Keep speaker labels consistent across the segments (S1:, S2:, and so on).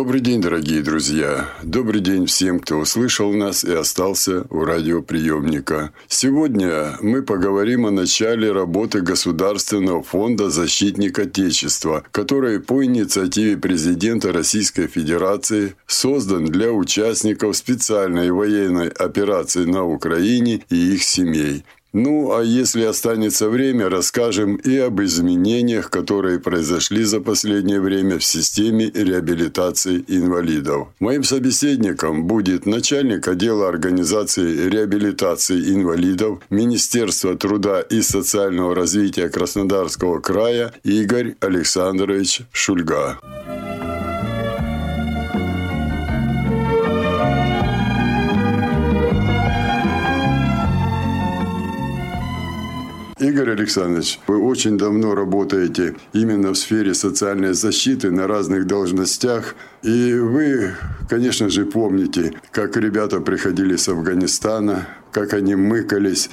S1: Добрый день, дорогие друзья. Добрый день всем, кто услышал нас и остался у радиоприемника. Сегодня мы поговорим о начале работы Государственного фонда «Защитник Отечества», который по инициативе президента Российской Федерации создан для участников специальной военной операции на Украине и их семей. Ну, а если останется время, расскажем и об изменениях, которые произошли за последнее время в системе реабилитации инвалидов. Моим собеседником будет начальник отдела организации реабилитации инвалидов Министерства труда и социального развития Краснодарского края Игорь Александрович Шульга. Игорь Александрович, вы очень давно работаете именно в сфере социальной защиты на разных должностях. И вы, конечно же, помните, как ребята приходили с Афганистана, как они мыкались,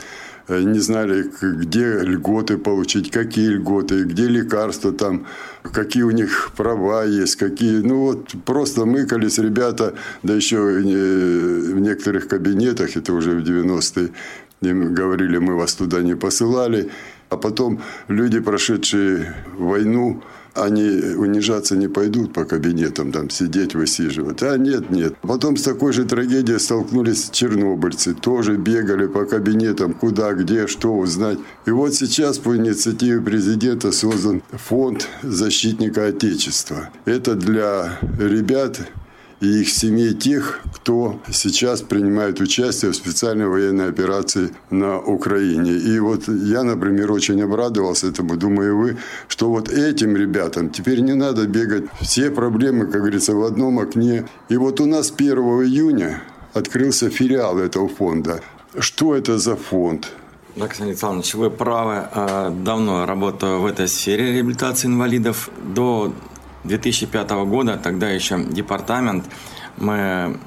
S1: э, не знали, где льготы получить, какие льготы, где лекарства там, какие у них права есть, какие... Ну вот просто мыкались ребята, да еще э, в некоторых кабинетах, это уже в 90-е, им говорили, мы вас туда не посылали. А потом люди, прошедшие войну, они унижаться не пойдут по кабинетам, там сидеть, высиживать. А нет, нет. Потом с такой же трагедией столкнулись чернобыльцы. Тоже бегали по кабинетам, куда, где, что узнать. И вот сейчас по инициативе президента создан фонд защитника Отечества. Это для ребят, и их семей тех, кто сейчас принимает участие в специальной военной операции на Украине. И вот я, например, очень обрадовался этому, думаю, вы, что вот этим ребятам теперь не надо бегать все проблемы, как говорится, в одном окне. И вот у нас 1 июня открылся филиал этого фонда. Что это за фонд?
S2: Да, Константин Александрович, вы правы. А, давно работаю в этой сфере реабилитации инвалидов. До 2005 года, тогда еще департамент, мы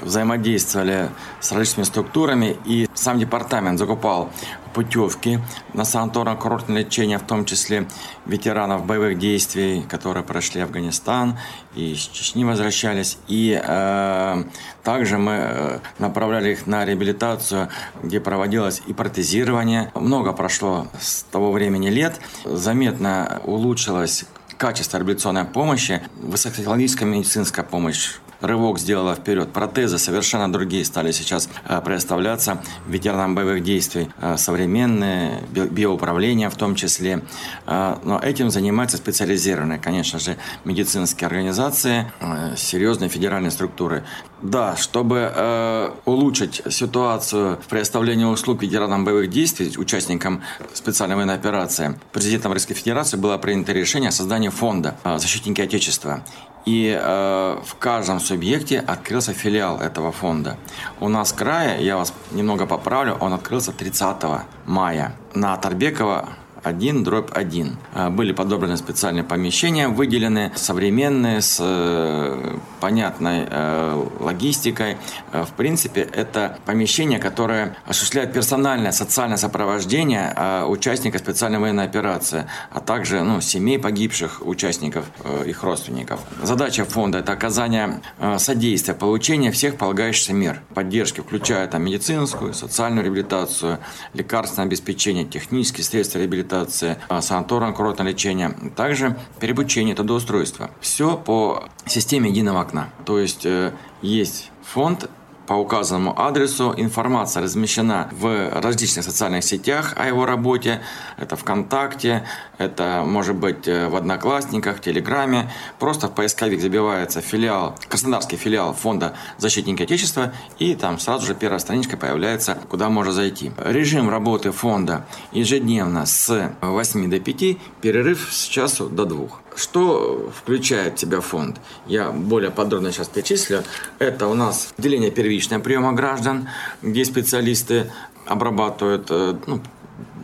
S2: взаимодействовали с различными структурами, и сам департамент закупал путевки на санаторно-курортное лечение, в том числе ветеранов боевых действий, которые прошли Афганистан и из Чечни возвращались. И э, также мы э, направляли их на реабилитацию, где проводилось и протезирование. Много прошло с того времени лет. Заметно улучшилось качество реабилитационной помощи, высокотехнологическая медицинская помощь рывок сделала вперед. Протезы совершенно другие стали сейчас э, предоставляться ветеранам боевых действий. Э, современные, биоуправление в том числе. Э, но этим занимаются специализированные, конечно же, медицинские организации, серьезные федеральные структуры. Да, чтобы улучшить ситуацию в предоставлении услуг ветеранам боевых действий, участникам специальной военной операции, президентом Российской Федерации было принято решение о создании фонда «Защитники Отечества». И э, в каждом субъекте открылся филиал этого фонда. У нас в крае, я вас немного поправлю, он открылся 30 мая на Тарбекова 1, дробь 1. А, были подобраны специальные помещения, выделены современные, с э, понятной э, логистикой. Э, в принципе, это помещение, которое осуществляет персональное социальное сопровождение участника специальной военной операции, а также ну, семей погибших участников, их родственников. Задача фонда – это оказание содействия, получения всех полагающихся мер поддержки, включая там, медицинскую, социальную реабилитацию, лекарственное обеспечение, технические средства реабилитации, реабилитация, санаторно-курортное лечение, также переобучение, трудоустройство. Все по системе единого окна. То есть э, есть фонд по указанному адресу. Информация размещена в различных социальных сетях о его работе. Это ВКонтакте, это может быть э, в Одноклассниках, Телеграме. Просто в поисковик забивается филиал, Краснодарский филиал фонда «Защитники Отечества» и там сразу же первая страничка появляется, куда можно зайти. Режим работы фонда ежедневно с 8 до 5, перерыв с часу до 2. Что включает в себя фонд? Я более подробно сейчас перечислю. Это у нас отделение первичного приема граждан, где специалисты обрабатывают э, ну,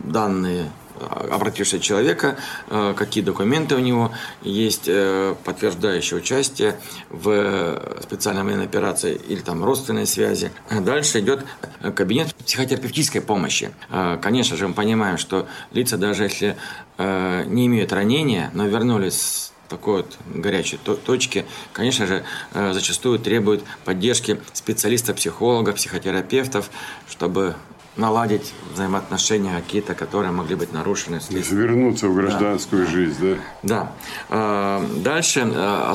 S2: данные обратившегося человека, э, какие документы у него есть, э, подтверждающие участие в специальной военной операции или там родственной связи. Дальше идет кабинет психотерапевтической помощи. Конечно же, мы понимаем, что лица, даже если не имеют ранения, но вернулись такой вот горячей точки, конечно же, зачастую требуют поддержки специалистов, психологов, психотерапевтов, чтобы наладить взаимоотношения какие-то, которые могли быть нарушены.
S1: То есть вернуться в гражданскую да. жизнь, да?
S2: Да. А, дальше а,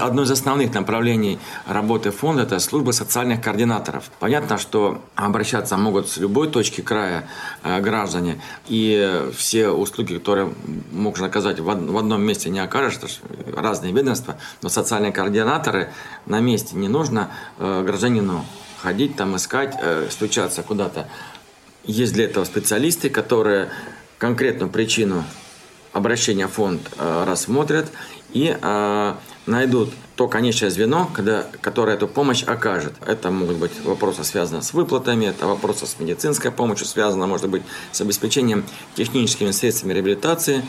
S2: одно из основных направлений работы фонда – это служба социальных координаторов. Понятно, что обращаться могут с любой точки края а, граждане, и все услуги, которые можно оказать в одном месте, не окажешь, разные ведомства, но социальные координаторы на месте не нужно гражданину ходить там, искать, э, стучаться куда-то. Есть для этого специалисты, которые конкретную причину обращения в фонд э, рассмотрят и э, найдут то конечное звено, когда, которое эту помощь окажет. Это могут быть вопросы, связанные с выплатами, это вопросы с медицинской помощью, связано, может быть, с обеспечением техническими средствами реабилитации,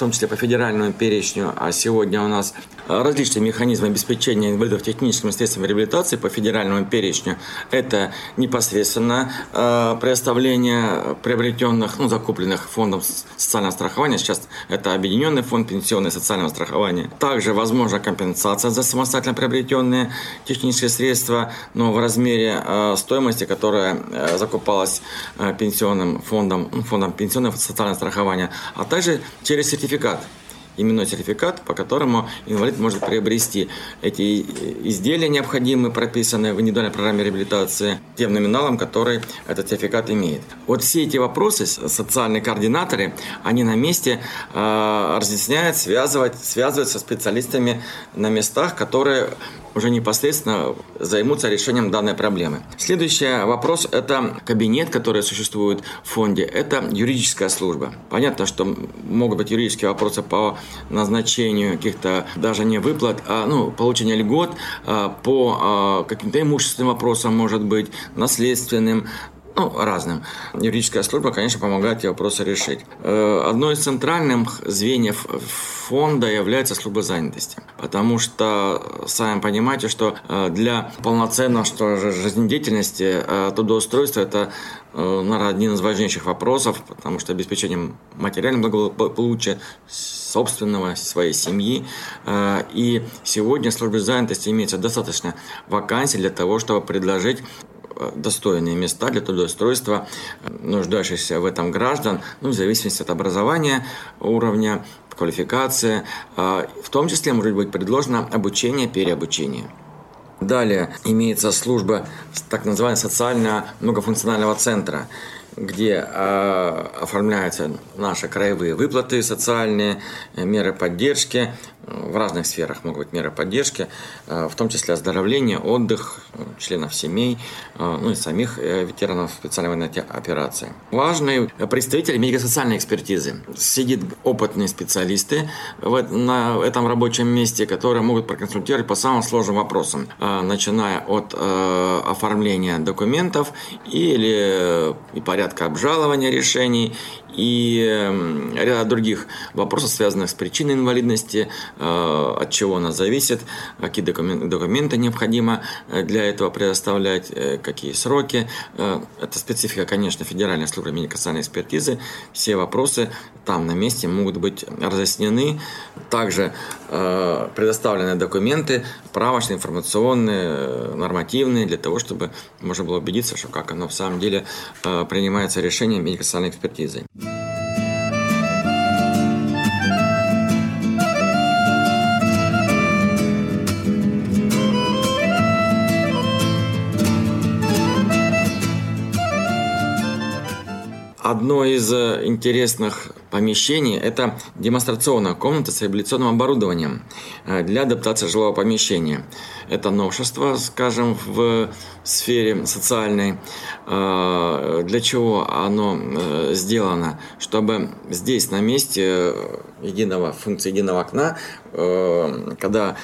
S2: том числе по федеральному перечню, а сегодня у нас различные механизмы обеспечения инвалидов техническими средствами реабилитации по федеральному перечню. Это непосредственно э, предоставление приобретенных, ну, закупленных фондом социального страхования. Сейчас это объединенный фонд пенсионного социального страхования. Также возможна компенсация за самостоятельно приобретенные технические средства, но в размере э, стоимости, которая э, закупалась пенсионным фондом, ну, фондом пенсионного социального страхования, а также через сертификат именной сертификат, по которому инвалид может приобрести эти изделия необходимые, прописанные в индивидуальной программе реабилитации, тем номиналом, который этот сертификат имеет. Вот все эти вопросы, социальные координаторы, они на месте э, разъясняют, связывают, связывают со специалистами на местах, которые уже непосредственно займутся решением данной проблемы. Следующий вопрос – это кабинет, который существует в фонде. Это юридическая служба. Понятно, что могут быть юридические вопросы по назначению каких-то даже не выплат, а ну, получения льгот, а, по а, каким-то имущественным вопросам, может быть, наследственным, ну, разным. Юридическая служба, конечно, помогает эти вопросы решить. Э, одно из центральных звеньев фонда является служба занятости. Потому что, сами понимаете, что э, для полноценного что жизнедеятельности э, трудоустройство – это наверное, один из важнейших вопросов, потому что обеспечение материального благополучия собственного, своей семьи. И сегодня в службе занятости имеется достаточно вакансий для того, чтобы предложить достойные места для трудоустройства нуждающихся в этом граждан, ну, в зависимости от образования, уровня, квалификации. А, в том числе может быть предложено обучение, переобучение. Далее имеется служба так называемого социального многофункционального центра – где э, оформляются наши краевые выплаты социальные, меры поддержки, в разных сферах могут быть меры поддержки, э, в том числе оздоровление, отдых членов семей, э, ну и самих э, ветеранов специальной военной операции. Важный представитель медико-социальной экспертизы. Сидят опытные специалисты на этом рабочем месте, которые могут проконсультировать по самым сложным вопросам, начиная от оформления документов или и порядка обжалования решений и эм, ряд других вопросов, связанных с причиной инвалидности, э, от чего она зависит, какие документы, необходимо э, для этого предоставлять, э, какие сроки. Это специфика, конечно, Федеральной службы медико-социальной экспертизы. Все вопросы там на месте могут быть разъяснены. Также предоставлены документы, правочные, информационные, нормативные, для того, чтобы можно было убедиться, что как оно в самом деле принимается решение медико-социальной экспертизой. Одно из э, интересных помещений – это демонстрационная комната с реабилитационным оборудованием э, для адаптации жилого помещения. Это новшество, скажем, в сфере социальной. Э, для чего оно сделано? Чтобы здесь, на месте единого, функции единого окна, когда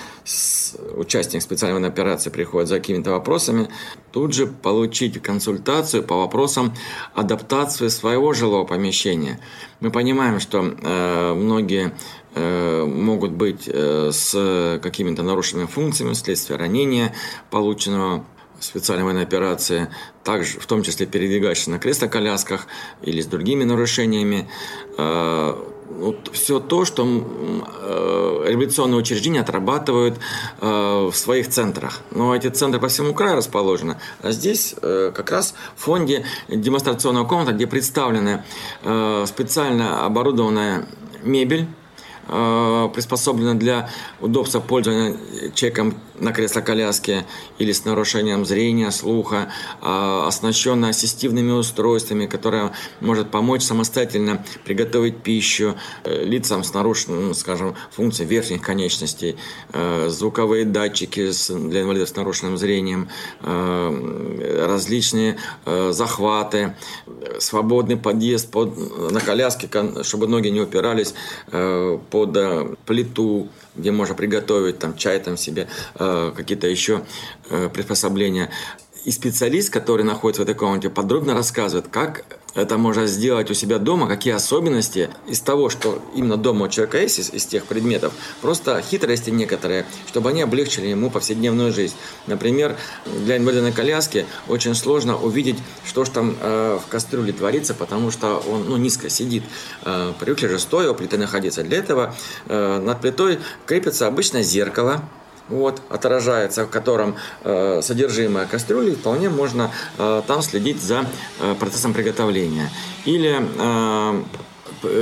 S2: участник специальной операции приходит за какими-то вопросами, тут же получить консультацию по вопросам адаптации своего жилого помещения. Мы понимаем, что многие могут быть с какими-то нарушенными функциями вследствие ранения, полученного специальной военной операции, также в том числе передвигающихся на кресло-колясках или с другими нарушениями. Вот все то, что э, революционные учреждения отрабатывают э, в своих центрах. Но эти центры по всему краю расположены. А здесь э, как раз в фонде демонстрационная комната, где представлены э, специально оборудованная мебель, э, приспособлена для удобства пользования человеком на кресло-коляске или с нарушением зрения, слуха, а, оснащенная ассистивными устройствами, которая может помочь самостоятельно приготовить пищу э, лицам с нарушенным, ну, скажем, функцией верхних конечностей, э, звуковые датчики для инвалидов с нарушенным зрением, э, различные захваты, свободный подъезд под, на коляске, чтобы ноги не упирались под плиту, где можно приготовить там чай там себе, какие-то еще э, приспособления. И специалист, который находится в этой комнате, подробно рассказывает, как это можно сделать у себя дома, какие особенности из того, что именно дома у человека есть, из, из тех предметов, просто хитрости некоторые, чтобы они облегчили ему повседневную жизнь. Например, для инвалидной коляски очень сложно увидеть, что же там э, в кастрюле творится, потому что он ну, низко сидит. Э, привыкли же стоя у плиты находиться. Для этого э, над плитой крепится обычно зеркало, вот, отражается, в котором э, содержимое кастрюли, вполне можно э, там следить за э, процессом приготовления. Или э,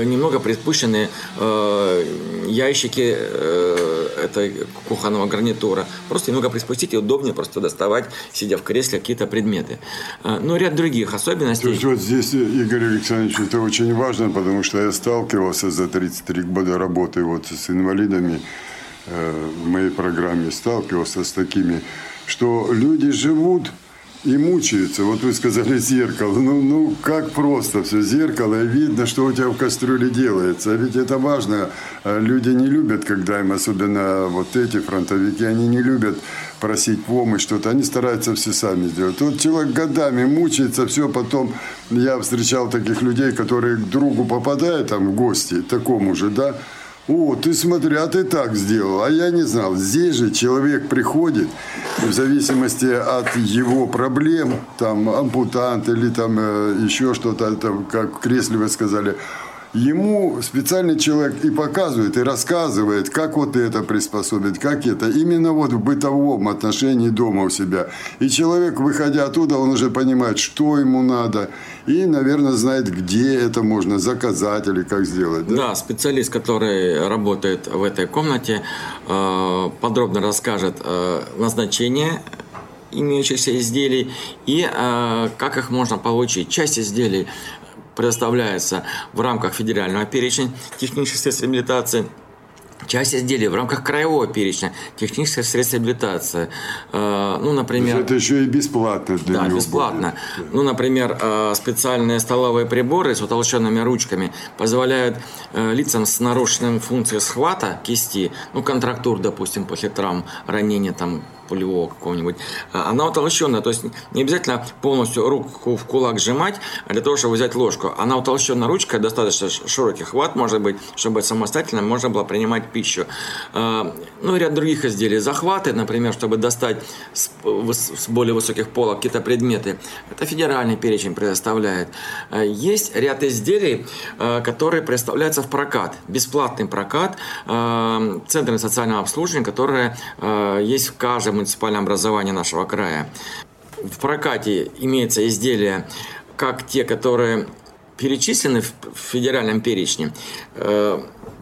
S2: немного приспущены э, ящики э, этой кухонного гарнитура. Просто немного приспустить и удобнее просто доставать, сидя в кресле, какие-то предметы. Э, ну, ряд других особенностей. То
S1: есть вот здесь, Игорь Александрович, это очень важно, потому что я сталкивался за 33 года работы вот с инвалидами, Э, в моей программе сталкивался с такими, что люди живут и мучаются. Вот вы сказали зеркало. Ну, ну как просто все. Зеркало, и видно, что у тебя в кастрюле делается. А ведь это важно. А люди не любят, когда им, особенно вот эти фронтовики, они не любят просить помощь, что-то. Они стараются все сами сделать. Вот человек годами мучается, все потом... Я встречал таких людей, которые к другу попадают там в гости, такому же, да, о, ты смотри, а ты так сделал, а я не знал. Здесь же человек приходит, в зависимости от его проблем, там ампутант или там э, еще что-то, там, как в кресле вы сказали, ему специальный человек и показывает, и рассказывает, как вот это приспособить, как это. Именно вот в бытовом отношении дома у себя. И человек, выходя оттуда, он уже понимает, что ему надо. И, наверное, знает, где это можно заказать или как сделать.
S2: Да, да специалист, который работает в этой комнате, э, подробно расскажет э, назначение имеющихся изделий и э, как их можно получить. Часть изделий предоставляется в рамках федерального перечня технических средств реабилитации – Часть изделий в рамках краевого перечня технических средств реабилитации.
S1: Э, ну, например... Это еще и бесплатно
S2: для Да, него бесплатно. Будет. Ну, например, э, специальные столовые приборы с утолщенными ручками позволяют э, лицам с нарушенной функцией схвата кисти, ну, контрактур, допустим, после травм, ранения там пулевого какого-нибудь, а, она утолщенная, то есть не обязательно полностью руку в кулак сжимать для того, чтобы взять ложку. Она утолщенная ручка, достаточно широкий хват может быть, чтобы самостоятельно можно было принимать пищу. А, ну и ряд других изделий. Захваты, например, чтобы достать с, более высоких полок какие-то предметы. Это федеральный перечень предоставляет. А, есть ряд изделий, которые представляются в прокат. Бесплатный прокат центрами социального обслуживания, которые есть в каждом муниципальное образование нашего края. В прокате имеются изделия, как те, которые перечислены в федеральном перечне, э,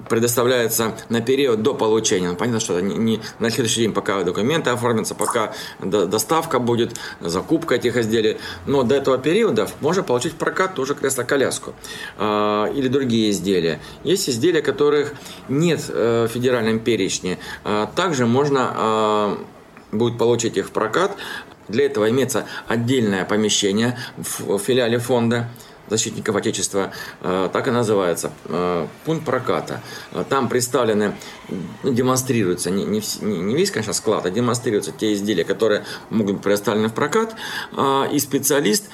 S2: предоставляется на период до получения. Ну, понятно, что не, не на следующий день, пока документы оформятся, пока доставка будет, закупка этих изделий. Но до этого периода можно получить в прокат тоже кресло-коляску э, или другие изделия. Есть изделия, которых нет э, в федеральном перечне. Э, также можно э, будет получить их в прокат. Для этого имеется отдельное помещение в филиале фонда защитников Отечества, э, так и называется, э, пункт проката. Там представлены, ну, демонстрируются, не, весь, конечно, склад, а демонстрируются те изделия, которые могут быть предоставлены в прокат, э, и специалист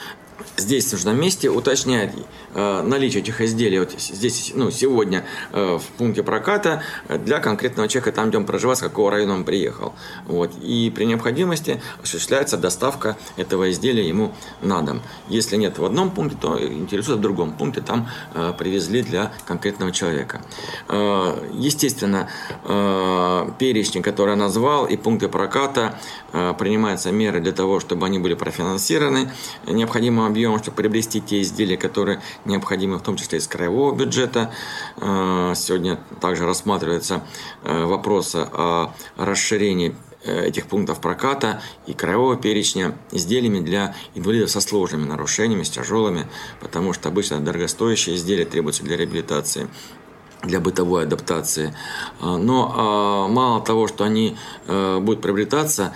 S2: здесь нужно месте уточнять э, наличие этих изделий вот здесь, ну, сегодня э, в пункте проката для конкретного человека, там, где он проживает, с какого района он приехал. Вот. И при необходимости осуществляется доставка этого изделия ему на дом. Если нет в одном пункте, то интересует в другом пункте, там э, привезли для конкретного человека. Э, естественно, э, перечни, который я назвал, и пункты проката, э, принимаются меры для того, чтобы они были профинансированы необходимым объемом, чтобы приобрести те изделия, которые необходимы, в том числе из краевого бюджета. Э, сегодня также рассматривается э, вопрос о расширении э, этих пунктов проката и краевого перечня изделиями для инвалидов со сложными нарушениями, с тяжелыми, потому что обычно дорогостоящие изделия требуются для реабилитации для бытовой адаптации. Но мало того, что они будут приобретаться,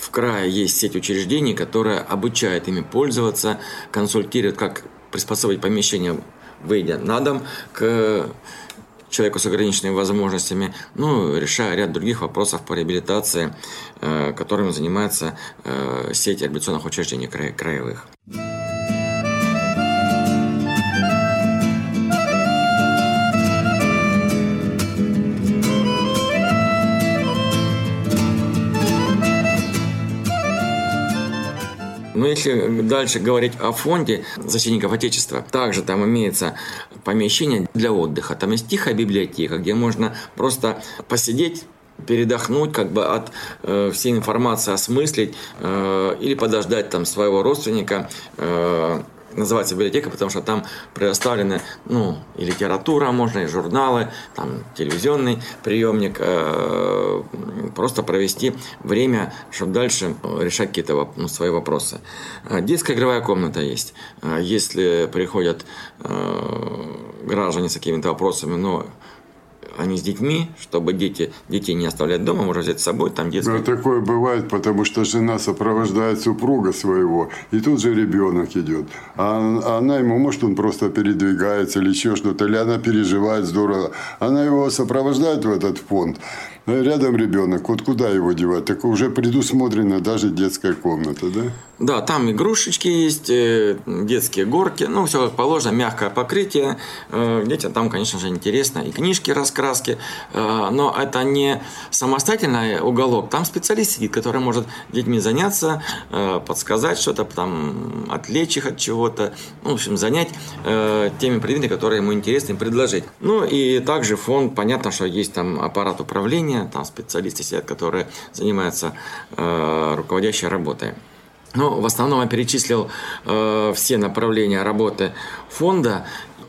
S2: в крае есть сеть учреждений, которая обучает ими пользоваться, консультирует, как приспособить помещение, выйдя на дом, к человеку с ограниченными возможностями, ну, решая ряд других вопросов по реабилитации, э, которыми занимается э, сеть реабилитационных учреждений краевых. Но если дальше говорить о фонде защитников Отечества, также там имеется помещение для отдыха. Там есть тихая библиотека, где можно просто посидеть передохнуть, как бы от э, всей информации осмыслить э, или подождать там своего родственника, э, называется библиотека, потому что там предоставлены ну, и литература, можно и журналы, там телевизионный приемник, э, просто провести время, чтобы дальше решать какие-то ну, свои вопросы. Э, детская игровая комната есть. Э, если приходят э, граждане с какими-то вопросами, но они с детьми, чтобы дети, детей не оставлять дома, можно взять с собой, там детское.
S1: Да, такое бывает, потому что жена сопровождает супруга своего, и тут же ребенок идет. А она ему, может, он просто передвигается или еще что-то, или она переживает здорово. Она его сопровождает в этот фонд. Ну, рядом ребенок, вот куда его девать? Так уже предусмотрена даже детская комната, да?
S2: Да, там игрушечки есть, э, детские горки, ну, все как положено, мягкое покрытие. Э, детям там, конечно же, интересно. И книжки, раскраски. Э, но это не самостоятельный уголок. Там специалист сидит, который может детьми заняться, подсказать что-то, там, отвлечь их от чего-то. Ну, в общем, занять теми предметами, которые ему интересны, предложить. Ну, и также фонд, понятно, что есть там аппарат управления, там специалисты сидят, которые занимаются руководящей работой. Ну, в основном я перечислил э, все направления работы фонда.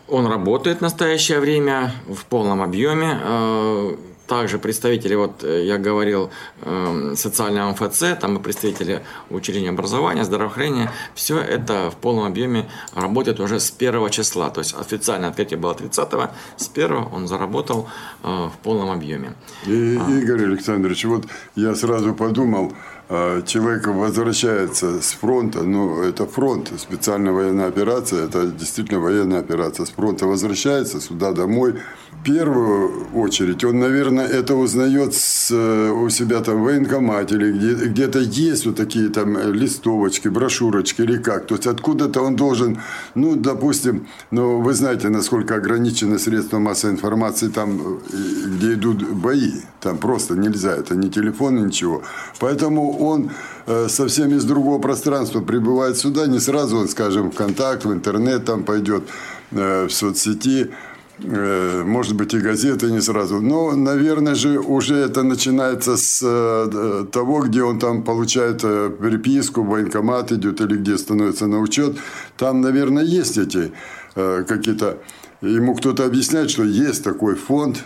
S2: Он работает в настоящее время в полном объеме. Э, также представители, вот э, я говорил, э, социального МФЦ, там и представители учреждения образования, здравоохранения, все это в полном объеме работает уже с первого числа. То есть официальное открытие было 30-го, с первого он заработал э, в полном объеме.
S1: И, а. Игорь Александрович, вот я сразу подумал, а, человек возвращается с фронта, ну, это фронт, специальная военная операция, это действительно военная операция, с фронта возвращается сюда домой, в первую очередь он, наверное, это узнает с, э, у себя там в военкомате или где, где-то есть вот такие там листовочки, брошюрочки или как. То есть откуда-то он должен, ну, допустим, ну, вы знаете, насколько ограничены средства массовой информации там, э, где идут бои. Там просто нельзя, это не телефон, ничего. Поэтому он э, совсем из другого пространства прибывает сюда, не сразу он, скажем, в контакт, в интернет там пойдет, в соцсети, Э, может быть, и газеты не сразу. Но, наверное же, уже это начинается с э, того, где он там получает э, переписку, военкомат идет или где становится на учет. Там, наверное, есть эти какие-то... Ему кто-то объясняет, что есть такой фонд,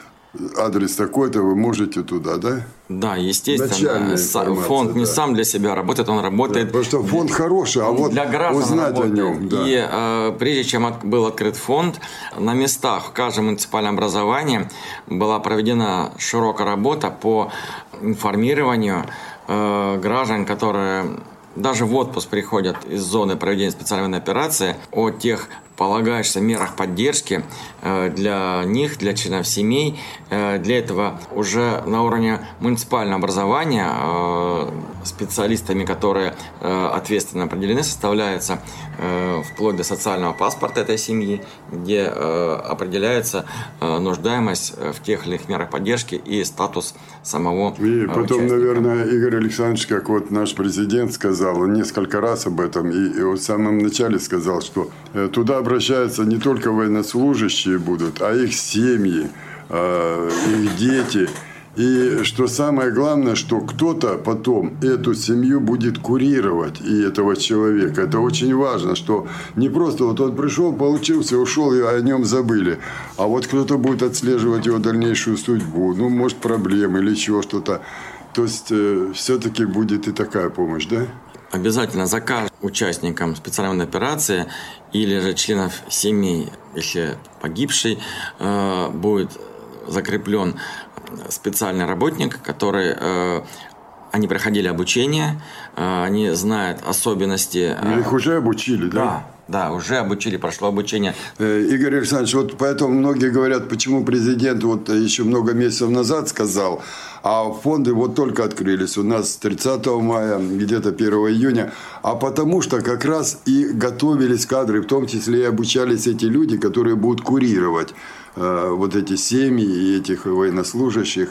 S1: адрес такой-то, вы можете туда, да?
S2: Да, естественно. Фонд да. не сам для себя работает, он работает.
S1: Да, потому что фонд хороший, а вот для граждан узнать работает. о нем.
S2: Да. И э, прежде чем от, был открыт фонд, на местах в каждом муниципальном образовании была проведена широкая работа по информированию э, граждан, которые даже в отпуск приходят из зоны проведения специальной операции о тех полагаешься мерах поддержки э, для них, для членов семей. Э, для этого уже на уровне муниципального образования э, специалистами, которые ответственно определены, составляется вплоть до социального паспорта этой семьи, где определяется нуждаемость в тех или иных мерах поддержки и статус самого
S1: И потом,
S2: участника.
S1: наверное, Игорь Александрович, как вот наш президент сказал, он несколько раз об этом, и, и вот в самом начале сказал, что туда обращаются не только военнослужащие будут, а их семьи, э, их дети. И что самое главное, что кто-то потом эту семью будет курировать и этого человека. Это очень важно, что не просто вот он пришел, получился, ушел, и о нем забыли. А вот кто-то будет отслеживать его дальнейшую судьбу. Ну, может, проблемы или еще что-то. То есть, э, все-таки будет и такая помощь, да?
S2: Обязательно за каждым участником специальной операции или же членов семей, если погибший, э, будет закреплен специальный работник, который э, они проходили обучение, э, они знают особенности.
S1: Ну, Их уже обучили, да?
S2: Да, да, уже обучили, прошло обучение.
S1: Э, Игорь Александрович, вот поэтому многие говорят, почему президент вот еще много месяцев назад сказал, а фонды вот только открылись у нас 30 мая, где-то 1 июня, а потому что как раз и готовились кадры, в том числе и обучались эти люди, которые будут курировать э, вот эти семьи и этих военнослужащих.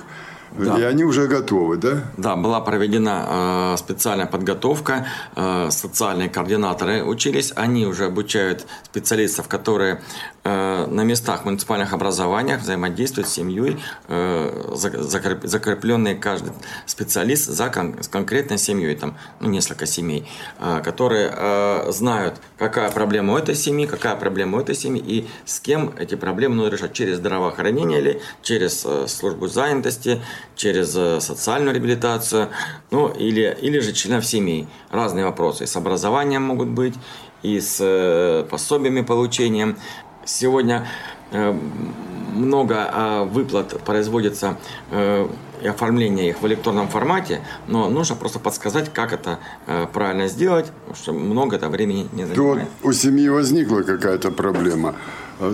S2: Да.
S1: И они уже готовы, да?
S2: Да, была проведена э, специальная подготовка, э, социальные координаторы учились, они уже обучают специалистов, которые на местах муниципальных образованиях взаимодействуют с семьей, э, закреп, закрепленный каждый специалист за кон, с конкретной семьей, там ну, несколько семей, э, которые э, знают, какая проблема у этой семьи, какая проблема у этой семьи и с кем эти проблемы нужно решать через здравоохранение или через э, службу занятости, через социальную реабилитацию, ну или, или же членов семей. Разные вопросы. С образованием могут быть, и с пособиями получением. Сегодня много выплат производится и оформление их в электронном формате, но нужно просто подсказать, как это правильно сделать, потому что много это времени не занимает.
S1: То у семьи возникла какая-то проблема.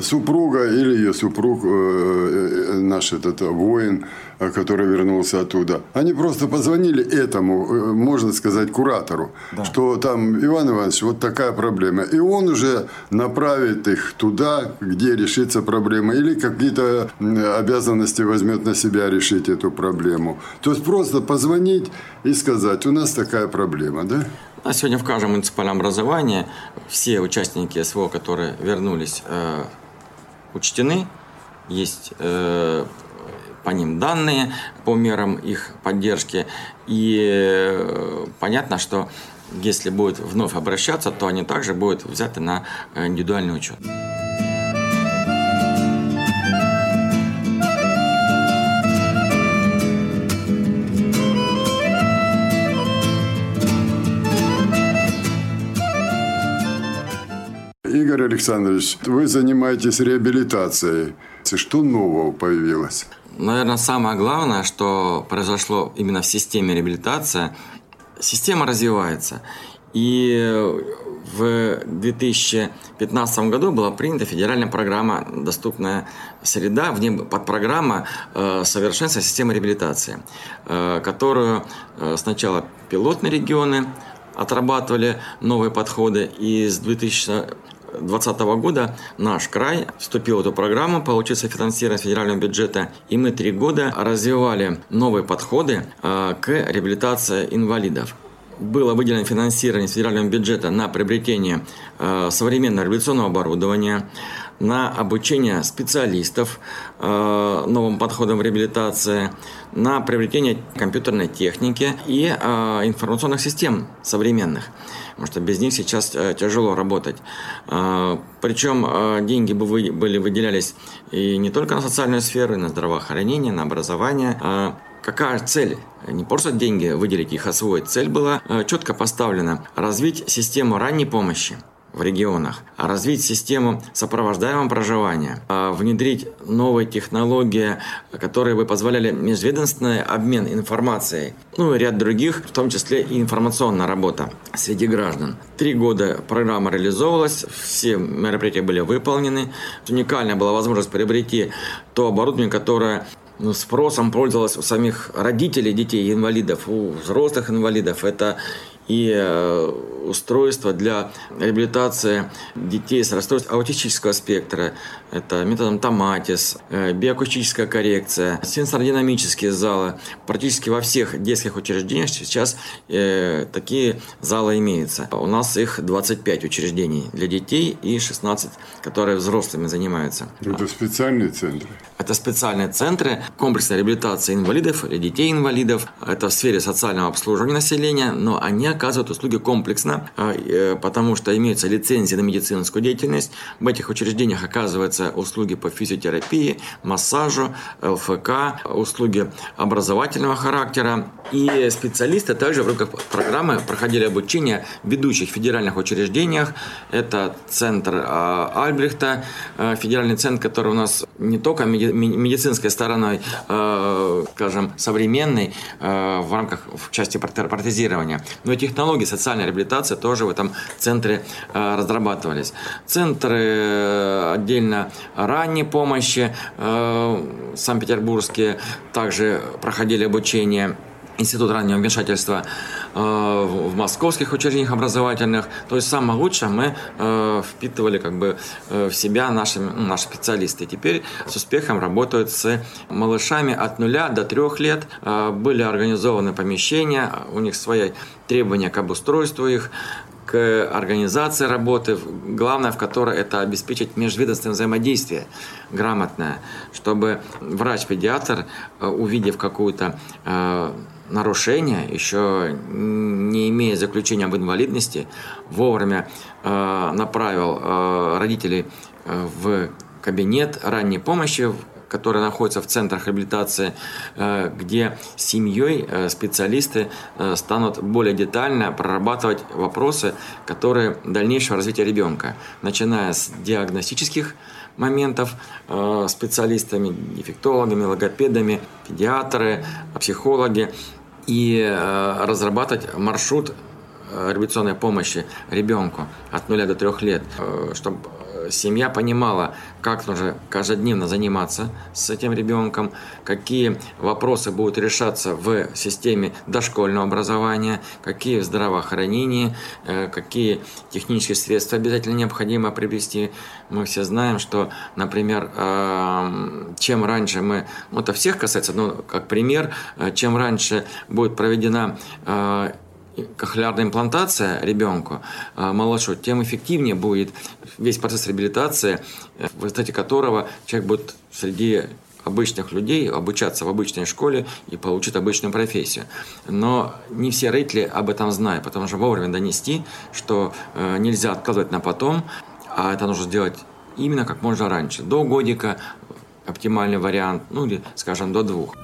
S1: Супруга или ее супруг, наш этот воин, который вернулся оттуда, они просто позвонили этому, можно сказать, куратору, да. что там, Иван Иванович, вот такая проблема. И он уже направит их туда, где решится проблема, или какие-то обязанности возьмет на себя решить эту проблему. То есть просто позвонить и сказать, у нас такая проблема, да?
S2: А сегодня в каждом муниципальном образовании все участники СВО, которые вернулись, э, учтены. Есть э, по ним данные, по мерам их поддержки. И э, понятно, что если будет вновь обращаться, то они также будут взяты на индивидуальный учет.
S1: Александрович, вы занимаетесь реабилитацией. Что нового появилось?
S2: Наверное, самое главное, что произошло именно в системе реабилитации, система развивается. И в 2015 году была принята федеральная программа «Доступная среда», в ней подпрограмма «Совершенствование системы реабилитации», которую сначала пилотные регионы отрабатывали новые подходы, и с 2000 2020 года наш край вступил в эту программу, получил софинансирование федерального бюджета, и мы три года развивали новые подходы к реабилитации инвалидов. Было выделено финансирование с федерального бюджета на приобретение современного революционного оборудования, на обучение специалистов э, новым подходам реабилитации, на приобретение компьютерной техники и э, информационных систем современных. Потому что без них сейчас э, тяжело работать. Э, причем э, деньги бы вы, были выделялись и не только на социальную сферу, и на здравоохранение, на образование. Э, Какая цель? Не просто деньги выделить, их освоить. Цель была четко поставлена – развить систему ранней помощи в регионах, а развить систему сопровождаемого проживания, внедрить новые технологии, которые бы позволяли межведомственный обмен информацией, ну и ряд других, в том числе и информационная работа среди граждан. Три года программа реализовывалась, все мероприятия были выполнены. Уникальная была возможность приобрести то оборудование, которое ну, спросом пользовалась у самих родителей детей-инвалидов, у взрослых инвалидов. Это и э, устройства для реабилитации детей с расстройством аутистического спектра. Это методом Томатис, э, биоакустическая коррекция, сенсородинамические залы. Практически во всех детских учреждениях сейчас э, такие залы имеются. У нас их 25 учреждений для детей и 16, которые взрослыми занимаются.
S1: Это специальные центры?
S2: Это специальные центры комплексной реабилитации инвалидов или детей-инвалидов. Это в сфере социального обслуживания населения, но они оказывают услуги комплексно, а, э, потому что имеются лицензии на медицинскую деятельность. В этих учреждениях оказываются услуги по физиотерапии, массажу, ЛФК, услуги образовательного характера. И специалисты также в рамках программы проходили обучение в ведущих федеральных учреждениях. Это центр а, Альбрехта, а, федеральный центр, который у нас не только медицинской стороной, скажем, современной в рамках в части протезирования, но и технологии социальной реабилитации тоже в этом центре э, разрабатывались. Центры э, отдельно ранней помощи э, Санкт-Петербургские также проходили обучение Институт раннего вмешательства в московских учреждениях образовательных. То есть самое лучшее мы впитывали как бы в себя наши, ну, наши специалисты. И теперь с успехом работают с малышами от нуля до трех лет. Были организованы помещения, у них свои требования к обустройству их, к организации работы, главное в которой это обеспечить межведомственное взаимодействие грамотное, чтобы врач-педиатр, э, увидев какую-то э, нарушение, еще не имея заключения об инвалидности, вовремя э, направил э, родителей э, в кабинет ранней помощи, которые находятся в центрах реабилитации, э, где семьей э, специалисты э, станут более детально прорабатывать вопросы, которые дальнейшего развития ребенка, начиная с диагностических моментов специалистами, дефектологами, логопедами, педиатры, психологи и разрабатывать маршрут реабилитационной помощи ребенку от 0 до 3 лет, чтобы семья понимала, как нужно каждодневно заниматься с этим ребенком, какие вопросы будут решаться в системе дошкольного образования, какие в здравоохранении, э, какие технические средства обязательно необходимо приобрести. Мы все знаем, что, например, э, чем раньше мы, ну это всех касается, но как пример, э, чем раньше будет проведена кохлеарная имплантация ребенку а, малышу, тем эффективнее будет весь процесс реабилитации, э, в результате которого человек будет среди обычных людей обучаться в обычной школе и получить обычную профессию. Но не все родители об этом знают, потому что вовремя донести, что э, нельзя откладывать на потом, а это нужно сделать именно как можно раньше, до годика оптимальный вариант, ну или, скажем, до двух.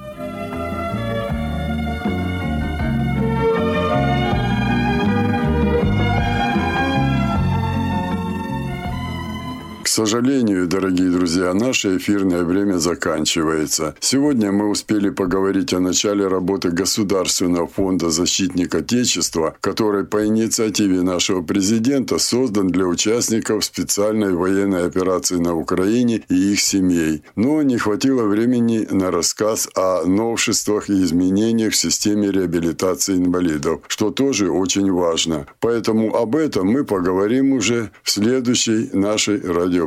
S1: Сожалению, дорогие друзья, наше эфирное время заканчивается. Сегодня мы успели поговорить о начале работы Государственного фонда «Защитник Отечества», который по инициативе нашего президента создан для участников специальной военной операции на Украине и их семей. Но не хватило времени на рассказ о новшествах и изменениях в системе реабилитации инвалидов, что тоже очень важно. Поэтому об этом мы поговорим уже в следующей нашей радио